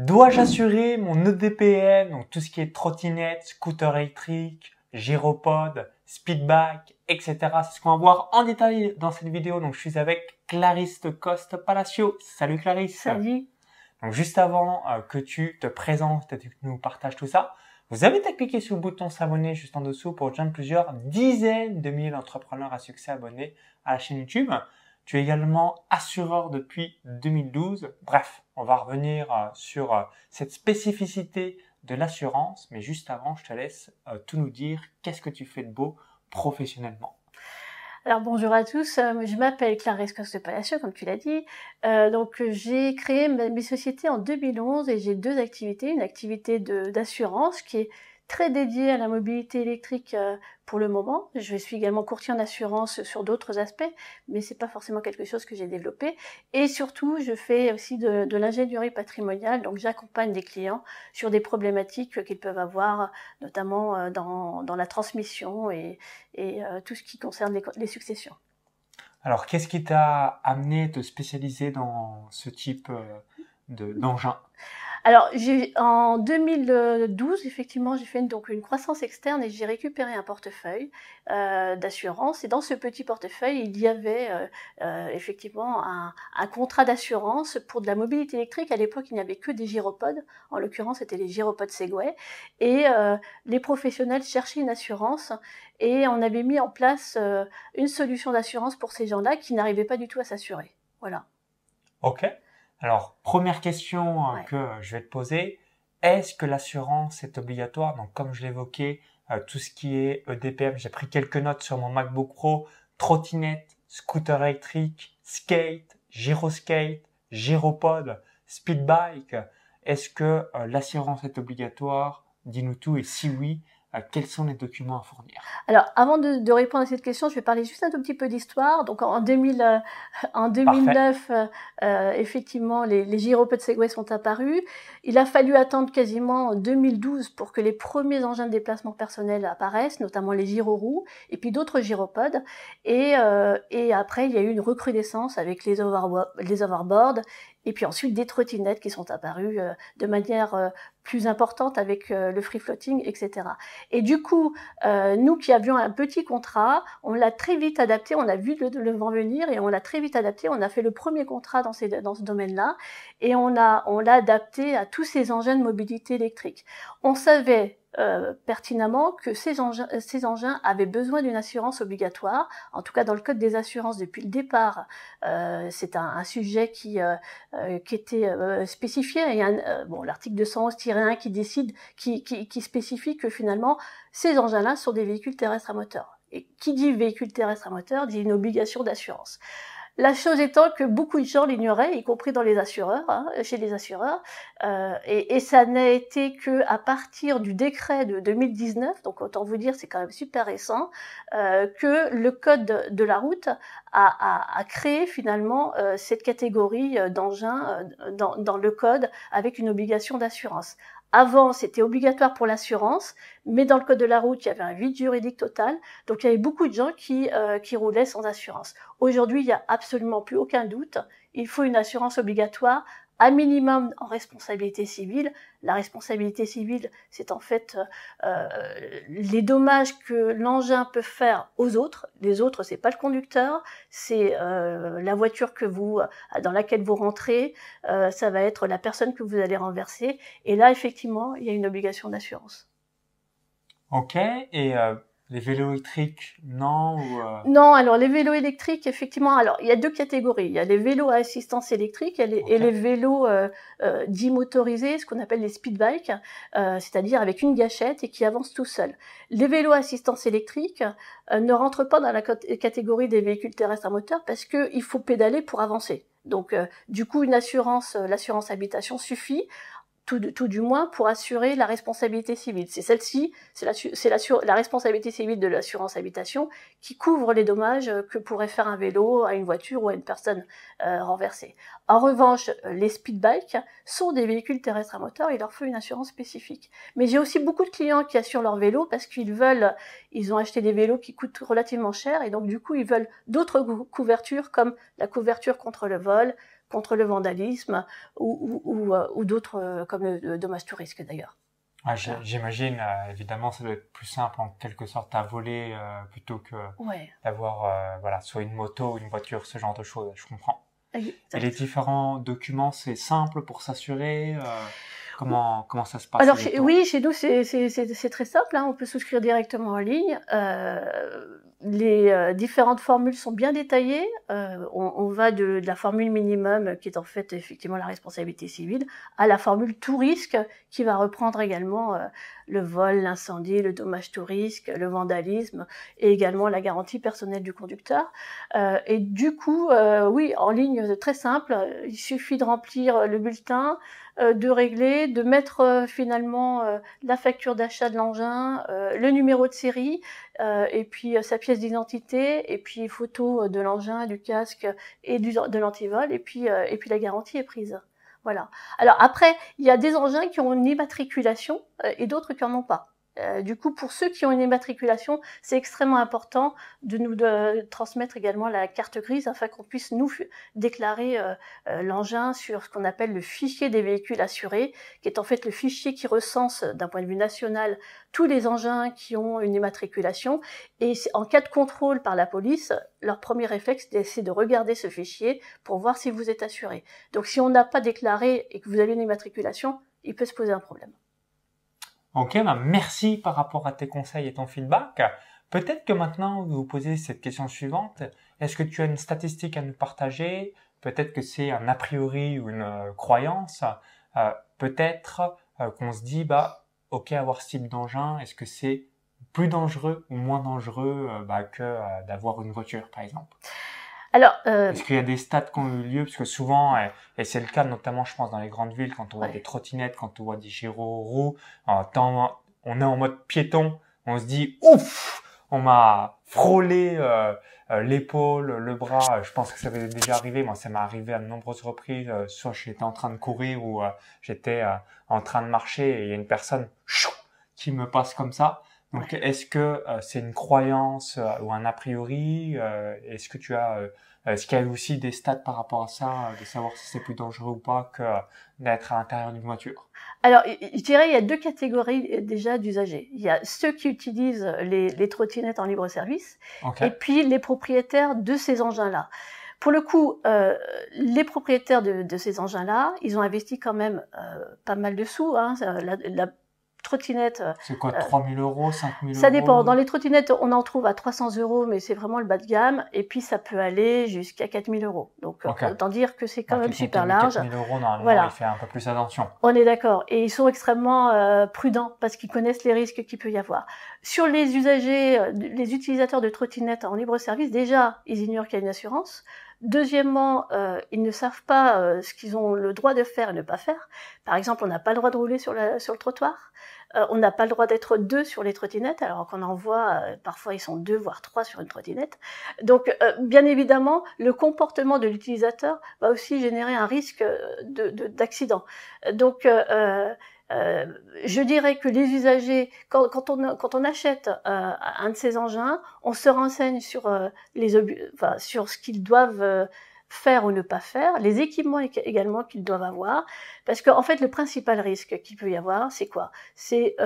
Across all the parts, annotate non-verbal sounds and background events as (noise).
Dois-je assurer mon EDPM, donc tout ce qui est trottinette, scooter électrique, gyropode, speedback, etc. C'est ce qu'on va voir en détail dans cette vidéo. Donc je suis avec Clarisse Coste Palacio. Salut Clarisse. Salut. Donc juste avant euh, que tu te présentes et que tu nous partages tout ça, vous avez à cliquer sur le bouton s'abonner juste en dessous pour rejoindre plusieurs dizaines de milliers d'entrepreneurs à succès abonnés à la chaîne YouTube. Tu es également assureur depuis 2012. Bref, on va revenir euh, sur euh, cette spécificité de l'assurance, mais juste avant, je te laisse euh, tout nous dire. Qu'est-ce que tu fais de beau professionnellement alors bonjour à tous, je m'appelle Clarisse Coste Palacio, comme tu l'as dit. donc j'ai créé mes sociétés en 2011 et j'ai deux activités. Une activité d'assurance qui est très dédié à la mobilité électrique euh, pour le moment. Je suis également courtier en assurance sur d'autres aspects, mais c'est pas forcément quelque chose que j'ai développé. Et surtout, je fais aussi de, l'ingénierie patrimoniale, donc j'accompagne des clients sur des problématiques qu'ils peuvent avoir, notamment euh, dans, la transmission et, euh, tout ce qui concerne les, les successions. Alors, qu'est-ce qui t'a amené à te spécialiser dans ce type d'engin? Alors, en 2012, effectivement, j'ai fait une, donc une croissance externe et j'ai récupéré un portefeuille euh, d'assurance. Et dans ce petit portefeuille, il y avait euh, euh, effectivement un, un contrat d'assurance pour de la mobilité électrique. À l'époque, il n'y avait que des gyropodes. En l'occurrence, c'était les gyropodes Segway. Et euh, les professionnels cherchaient une assurance et on avait mis en place euh, une solution d'assurance pour ces gens-là qui n'arrivaient pas du tout à s'assurer. Voilà. Ok. Alors, première question euh, que je vais te poser, est-ce que l'assurance est obligatoire? Donc, comme je l'évoquais, euh, tout ce qui est EDPM, j'ai pris quelques notes sur mon MacBook Pro, trottinette, scooter électrique, skate, gyroskate, gyropod, speedbike. Est-ce que euh, l'assurance est obligatoire? Dis-nous tout et si oui, quels sont les documents à fournir? Alors, avant de, répondre à cette question, je vais parler juste un tout petit peu d'histoire. Donc, en, 2000, euh, en 2009, euh, euh, effectivement, les, les de Segway sont apparus. Il a fallu attendre quasiment 2012 pour que les premiers engins de déplacement personnel apparaissent, notamment les gyroroues et puis d'autres gyropodes. Et, et après, il y a eu une recrudescence avec les, les overboards et puis ensuite des trottinettes qui sont apparues euh, de manière euh, plus importante avec euh, le free floating, etc. Et du coup, nous qui avions un petit contrat, on l'a très vite adapté, on a vu le, le vent venir et on l'a très vite adapté. On a fait le premier contrat dans, ces, dans ce domaine-là et on l'a on adapté à tous ces engins de mobilité électrique. On savait euh, pertinemment que ces engins, ces engins avaient besoin d'une assurance obligatoire. En tout cas, dans le code des assurances, depuis le départ, euh, c'est un, un, sujet qui, euh, euh qui était euh, spécifié. Y a bon, l'article 211-1 qui décide, qui, qui, qui spécifie que finalement, ces engins-là sont des véhicules terrestres à moteur. Et qui dit véhicule terrestre à moteur dit une obligation d'assurance. La chose étant que beaucoup de gens l'ignoraient, y compris dans les assureurs, hein, chez les assureurs, euh, et, ça n'a été que à partir du décret de 2019, donc autant vous dire c'est quand même super récent, euh, que le code de la route a, a, créé finalement euh, cette catégorie d'engins dans le code avec une obligation d'assurance. Avant, c'était obligatoire pour l'assurance, mais dans le code de la route, il y avait un vide juridique total. Donc, il y avait beaucoup de gens qui, euh, qui roulaient sans assurance. Aujourd'hui, il n'y a absolument plus aucun doute. Il faut une assurance obligatoire à minimum en responsabilité civile. La responsabilité civile, c'est en fait euh, les dommages que l'engin peut faire aux autres. Les autres, c'est pas le conducteur, c'est euh, la voiture que vous, dans laquelle vous rentrez. Euh, ça va être la personne que vous allez renverser. Et là, effectivement, il y a une obligation d'assurance. Ok. Et euh, les vélos électriques, non euh, Non, alors les vélos électriques, effectivement, alors il y a deux catégories. Il y a les vélos à assistance électrique et les, vélos euh, euh, dits motorisés, ce qu'on appelle les speed bikes, euh, c'est-à-dire avec une gâchette et qui avancent tout seuls. Les vélos à assistance électrique ne rentrent pas dans la catégorie des véhicules terrestres à moteur parce qu'il faut pédaler pour avancer. Donc, du coup, une assurance, l'assurance habitation suffit tout, du moins pour assurer la responsabilité civile. C'est celle-ci, c'est la, responsabilité civile de l'assurance habitation qui couvre les dommages que pourrait faire un vélo à une voiture ou à une personne euh, renversée. En revanche, les speedbikes sont des véhicules terrestres à moteur, il leur faut une assurance spécifique. Mais j'ai aussi beaucoup de clients qui assurent leur vélo parce qu'ils veulent, ils ont acheté des vélos qui coûtent relativement cher et donc du coup ils veulent d'autres couvertures comme la couverture contre le vol, contre le vandalisme ou, ou, ou, d'autres comme le dommage tout risque d'ailleurs. Ah, J'imagine, évidemment, ça doit être plus simple en quelque sorte à voler plutôt que d'avoir voilà, soit une moto, une voiture, ce genre de choses. Je comprends. Et les différents documents, c'est simple pour s'assurer Comment, comment ça se passe Alors oui, chez nous c'est très simple. Hein. On peut souscrire directement en ligne. Euh, les euh, différentes formules sont bien détaillées. Euh, on, on, va de, de, la formule minimum, qui est en fait effectivement la responsabilité civile, à la formule tout risque, qui va reprendre également euh, le vol, l'incendie, le dommage tout le vandalisme, et également la garantie personnelle du conducteur. Euh, et du coup, oui, en ligne, très simple. Il suffit de remplir le bulletin, euh, de régler, de mettre euh, finalement euh, la facture d'achat de l'engin, le numéro de série, et puis sa pièce d'identité, et puis photo de l'engin, du casque et de l'antivol, et puis et puis la garantie est prise. Voilà. Alors après, il y a des engins qui ont une immatriculation et d'autres qui en ont pas. Euh, du coup, pour ceux qui ont une immatriculation, c'est extrêmement important de nous transmettre également la carte grise afin qu'on puisse nous déclarer euh, euh, l'engin sur ce qu'on appelle le fichier des véhicules assurés, qui est en fait le fichier qui recense d'un point de vue national tous les engins qui ont une immatriculation. Et en cas de contrôle par la police, leur premier réflexe, c'est de regarder ce fichier pour voir si vous êtes assuré. Donc si on n'a pas déclaré et que vous avez une immatriculation, il peut se poser un problème. Ok, bah merci par rapport à tes conseils et ton feedback. Peut-être que maintenant vous vous posez cette question suivante. Est-ce que tu as une statistique à nous partager? Peut-être que c'est un a priori ou une euh, croyance. Euh, peut-être euh, qu'on se dit, bah, ok, avoir ce type d'engin, est-ce que c'est plus dangereux ou moins dangereux bah, que d'avoir une voiture, par exemple? Alors, euh... est-ce qu'il y a des stats qui ont eu lieu? Parce que souvent, et c'est le cas notamment, je pense, dans les grandes villes, quand on voit des trottinettes, quand on voit des gyro-roues, on est en mode piéton, on se dit ouf, on m'a frôlé euh, euh, l'épaule, le bras. Je pense que ça avait déjà arrivé. Moi, ça m'est arrivé à de nombreuses reprises. Euh, soit j'étais en train de courir ou j'étais en train de marcher et il y a une personne qui me passe comme ça. Donc, est-ce que euh, c'est une croyance euh, ou un a priori euh, Est-ce que tu as, est-ce qu'il y a aussi des stats par rapport à ça, de savoir si c'est plus dangereux ou pas que d'être à l'intérieur d'une voiture? Alors, je dirais il y a deux catégories déjà d'usagers. Il y a ceux qui utilisent les, les trottinettes en libre service, et puis les propriétaires de ces engins-là. Pour le coup, euh, les propriétaires de, de ces engins-là, ils ont investi quand même euh, pas mal de sous. Hein. La, la, trottinettes. Euh, c'est quoi, 3000 euh, euros, 5000 euros Ça dépend. Dans les trottinettes, on en trouve à 300 euros, mais c'est vraiment le bas de gamme. Et puis, ça peut aller jusqu'à 4000 euros. Donc, autant dire que c'est quand même super large. 4000 euros, normalement, voilà. il fait un peu plus attention. On est d'accord. Et ils sont extrêmement euh, prudents parce qu'ils connaissent les risques qu'il peut y avoir. Sur les usagers, les utilisateurs de trottinettes en libre service, déjà, ils ignorent qu'il y a une assurance. Deuxièmement, euh, ils ne savent pas euh, ce qu'ils ont le droit de faire et ne pas faire. Par exemple, on n'a pas le droit de rouler sur, sur le trottoir. Euh, on n'a pas le droit d'être deux sur les trottinettes, alors qu'on en voit, parfois ils sont deux, voire trois sur une trottinette. Donc, bien évidemment, le comportement de l'utilisateur va aussi générer un risque d'accident. De, Donc, euh, je dirais que les usagers, quand, quand, on, quand on, achète euh, un de ces engins, on se renseigne sur, euh, les enfin, sur ce qu'ils doivent euh, faire ou ne pas faire, les équipements également qu'ils doivent avoir, parce qu'en en fait le principal risque qu'il peut y avoir, c'est quoi? C'est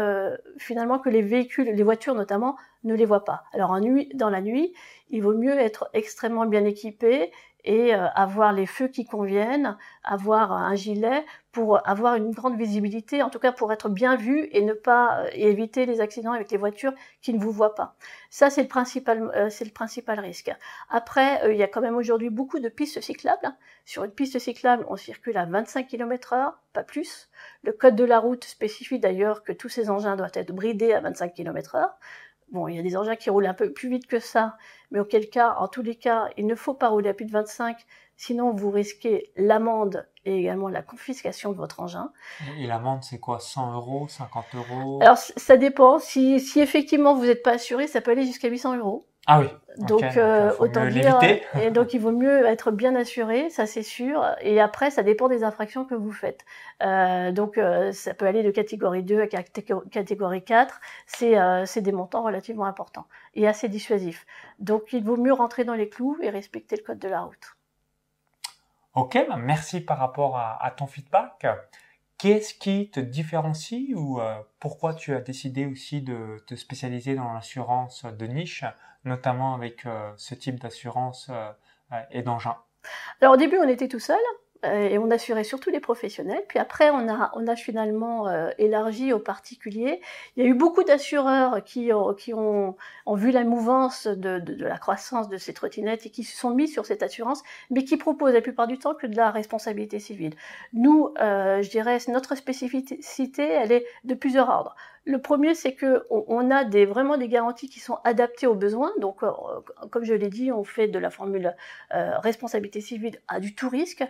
finalement que les véhicules, les voitures notamment, ne les voient pas. Alors en nuit, dans la nuit, il vaut mieux être extrêmement bien équipé et euh, avoir les feux qui conviennent, avoir un gilet pour avoir une grande visibilité, en tout cas pour être bien vu et ne pas euh, éviter les accidents avec les voitures qui ne vous voient pas. Ça c'est le principal, euh, c'est le principal risque. Après, il y a quand même aujourd'hui beaucoup de pistes cyclables. Sur une piste cyclable, on circule à 25 km/h, pas plus. Le code de la route spécifie d'ailleurs que tous ces engins doivent être bridés à 25 km/h. Bon, il y a des engins qui roulent un peu plus vite que ça, mais auquel cas, en tous les cas, il ne faut pas rouler à plus de 25, sinon vous risquez l'amende et également la confiscation de votre engin. Et l'amende, c'est quoi 100 euros 50 euros? Alors, ça dépend. Si, si effectivement vous n'êtes pas assuré, ça peut aller jusqu'à 800 euros. Ah oui. Donc euh, autant dire, et donc il vaut mieux être bien assuré, ça c'est sûr. Et après, ça dépend des infractions que vous faites. Euh, donc euh, ça peut aller de catégorie 2 à catégorie 4. C'est euh, c'est des montants relativement importants et assez dissuasifs. Donc il vaut mieux rentrer dans les clous et respecter le code de la route. Ok, bah, merci par rapport à, ton feedback. Qu'est-ce qui te différencie ou euh, pourquoi tu as décidé aussi de te spécialiser dans l'assurance de niche, notamment avec euh, ce type d'assurance euh, et d'engin? Alors au début, on était tout seul. Euh, et on assurait surtout les professionnels. Puis après, on a, on a finalement euh, élargi aux particuliers. Il y a eu beaucoup d'assureurs qui, ont, qui ont, ont, vu la mouvance de, de, de, la croissance de ces trottinettes et qui se sont mis sur cette assurance, mais qui proposent la plupart du temps que de la responsabilité civile. Nous, euh, je dirais, notre spécificité, elle est de plusieurs ordres. Le premier, c'est que on, a des, vraiment des garanties qui sont adaptées aux besoins. Donc, euh, comme je l'ai dit, on fait de la formule euh, responsabilité civile à du tout risque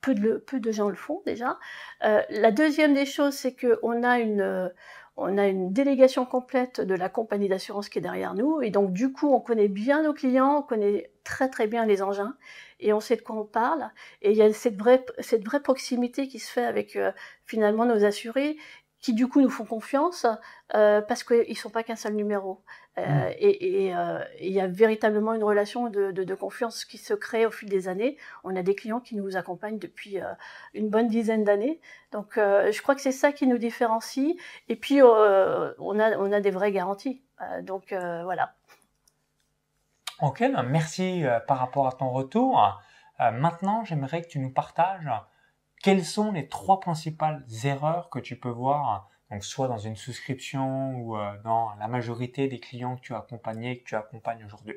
peu de, peu de gens le font déjà. Euh, la deuxième des choses, c'est qu'on a une, on a une délégation complète de la compagnie d'assurance qui est derrière nous, et donc du coup, on connaît bien nos clients, on connaît très très bien les engins, et on sait de quoi on parle. Et il y a cette vraie, cette vraie proximité qui se fait avec euh, finalement nos assurés, qui du coup nous font confiance euh, parce qu'ils sont pas qu'un seul numéro. Euh, mm. Et euh, il y a véritablement une relation de, de, de, confiance qui se crée au fil des années. On a des clients qui nous accompagnent depuis une bonne dizaine d'années. Donc je crois que c'est ça qui nous différencie. Et puis on, a, on a des vraies garanties. donc voilà. Ok, ben, merci par rapport à ton retour. maintenant, j'aimerais que tu nous partages quelles sont les trois principales erreurs que tu peux voir, donc soit dans une souscription ou euh, dans la majorité des clients que tu as accompagnés, que tu accompagnes aujourd'hui?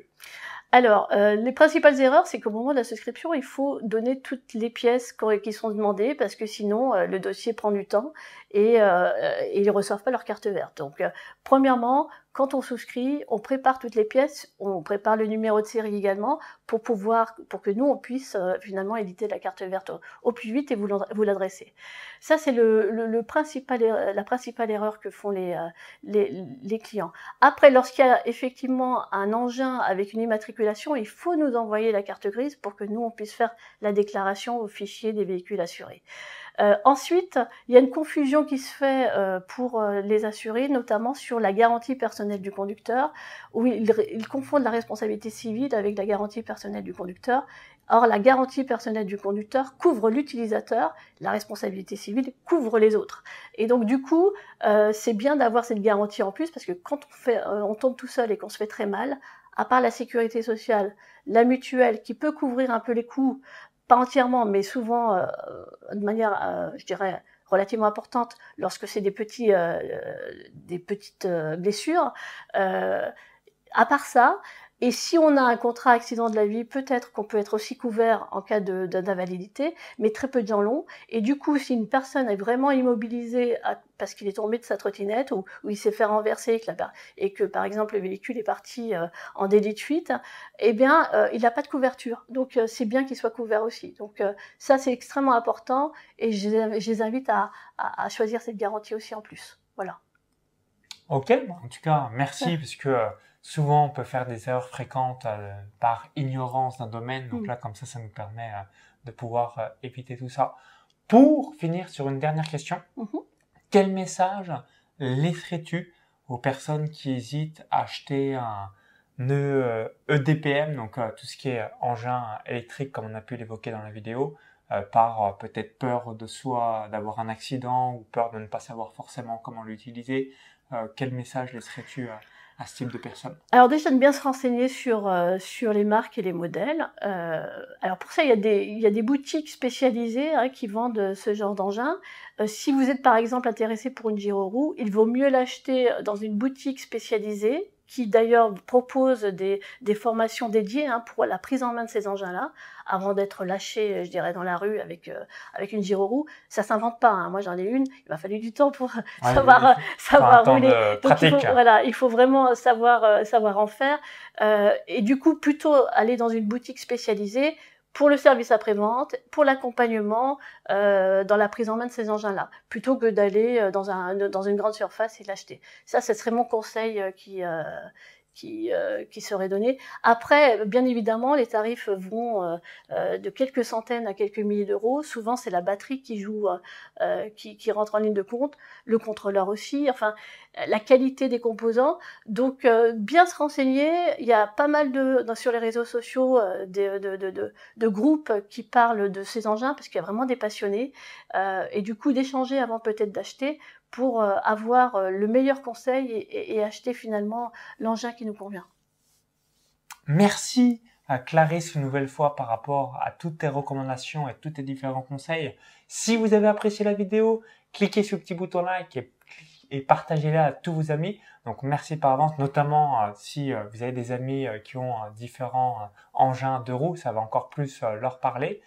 Alors, euh, les principales erreurs, c'est qu'au moment de la souscription, il faut donner toutes les pièces qui sont demandées parce que sinon, euh, le dossier prend du temps et, et ils ne reçoivent pas leur carte verte. Donc, premièrement, quand on souscrit, on prépare toutes les pièces, on prépare le numéro de série également pour pouvoir, pour que nous on puisse euh, finalement éditer la carte verte au, plus vite et vous l'adresser. Ça c'est le, principal, la principale erreur que font les, euh, les, les clients. Après, lorsqu'il y a effectivement un engin avec une immatriculation, il faut nous envoyer la carte grise pour que nous on puisse faire la déclaration au fichier des véhicules assurés. Euh, ensuite, il y a une confusion qui se fait euh, pour euh, les assurés, notamment sur la garantie personnelle du conducteur, où ils, confondent la responsabilité civile avec la garantie personnelle du conducteur. Or, la garantie personnelle du conducteur couvre l'utilisateur, la responsabilité civile couvre les autres. Et donc, du coup, c'est bien d'avoir cette garantie en plus, parce que quand on, fait, on tombe tout seul et qu'on se fait très mal, à part la sécurité sociale, la mutuelle qui peut couvrir un peu les coûts entièrement, mais souvent euh, de manière, euh, je dirais, relativement importante lorsque c'est des petits, euh, des petites blessures. à part ça, et si on a un contrat accident de la vie, peut-être qu'on peut être aussi couvert en cas d'invalidité, mais très peu de gens l'ont. Et du coup, si une personne est vraiment immobilisée parce qu'il est tombé de sa trottinette ou, il s'est fait renverser et que, par exemple le véhicule est parti euh, en délit de fuite, eh bien, euh, il n'a pas de couverture. Donc, euh, c'est bien qu'il soit couvert aussi. Donc, ça, c'est extrêmement important et je, les invite à, à, choisir cette garantie aussi en plus. Voilà. Ok, en tout cas, merci, puisque souvent on peut faire des erreurs fréquentes euh, par ignorance d'un domaine. Donc mm. là, comme ça, ça nous permet euh, de pouvoir euh, éviter tout ça. Pour finir sur une dernière question, mm-hmm. quel message laisserais-tu aux personnes qui hésitent à acheter un nœud EDPM, donc tout ce qui est engin électrique comme on a pu l'évoquer dans la vidéo, par peut-être peur de soi d'avoir un accident ou peur de ne pas savoir forcément comment l'utiliser. quel message laisserais-tu ce type de personnes Alors déjà de bien se renseigner sur, euh, sur les marques et les modèles. Euh, alors pour ça, il y a des, il y a des boutiques spécialisées hein, qui vendent ce genre d'engin. Euh, si vous êtes par exemple intéressé pour une gyroroue, il vaut mieux l'acheter dans une boutique spécialisée qui d'ailleurs propose des, des, formations dédiées hein, pour la prise en main de ces engins-là, avant d'être lâché, je dirais, dans la rue avec euh, avec une gyroroue. Ça s'invente pas. Hein. Moi, j'en ai une. Il m'a fallu du temps pour (laughs) savoir savoir rouler. Donc, il faut, voilà, il faut vraiment savoir euh, savoir en faire. Euh, et du coup, plutôt aller dans une boutique spécialisée pour le service après-vente, pour l'accompagnement euh, dans la prise en main de ces engins-là, plutôt que d'aller euh, dans, un, dans une grande surface et l'acheter. Ça, ce serait mon conseil euh, qui, euh, qui serait donné. Après, bien évidemment, les tarifs vont euh, euh, de quelques centaines à quelques milliers d'euros. Souvent, c'est la batterie qui joue, qui, qui, rentre en ligne de compte, le contrôleur aussi, enfin, la qualité des composants. Donc, bien se renseigner. Il y a pas mal de, sur les réseaux sociaux de, de, de, groupes qui parlent de ces engins parce qu'il y a vraiment des passionnés. et du coup, d'échanger avant peut-être d'acheter pour euh, avoir euh, le meilleur conseil et, acheter finalement l'engin qui nous convient. Merci à Clarisse une nouvelle fois par rapport à toutes tes recommandations et tous tes différents conseils. Si vous avez apprécié la vidéo, cliquez sur le petit bouton like et, partagez-la à tous vos amis. Donc merci par avance, notamment euh, si vous avez des amis qui ont différents engins de roues, ça va encore plus leur parler.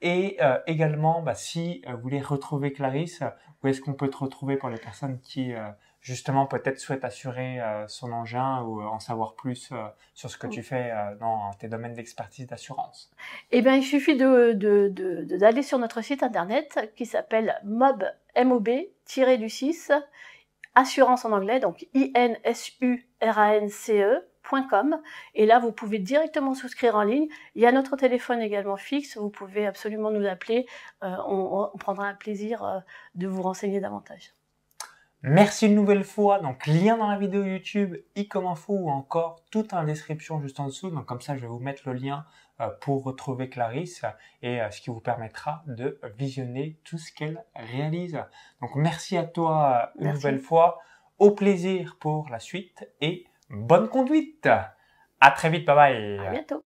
Et également, bah, si vous voulez retrouver Clarisse, où est-ce qu'on peut te retrouver pour les personnes qui euh, justement peut-être souhaitent assurer son engin ou en savoir plus sur ce que tu fais dans tes domaines d'expertise d'assurance? Eh bien, il suffit de, de, de, d'aller sur notre site internet qui s'appelle mob, mob-du 6, assurance en anglais, donc I-N-S-U-R-A-N-C-E, et là, vous pouvez directement souscrire en ligne. Il y a notre téléphone également fixe. Vous pouvez absolument nous appeler. Euh, on, prendra un plaisir euh, de vous renseigner davantage. Merci une nouvelle fois. Donc, lien dans la vidéo YouTube, i comme info ou encore tout en description juste en dessous. Donc, comme ça, je vais vous mettre le lien euh, pour retrouver Clarisse et ce qui vous permettra de visionner tout ce qu'elle réalise. Donc, merci à toi une nouvelle fois. Au plaisir pour la suite et bonne conduite. À très vite, bye bye. À bientôt.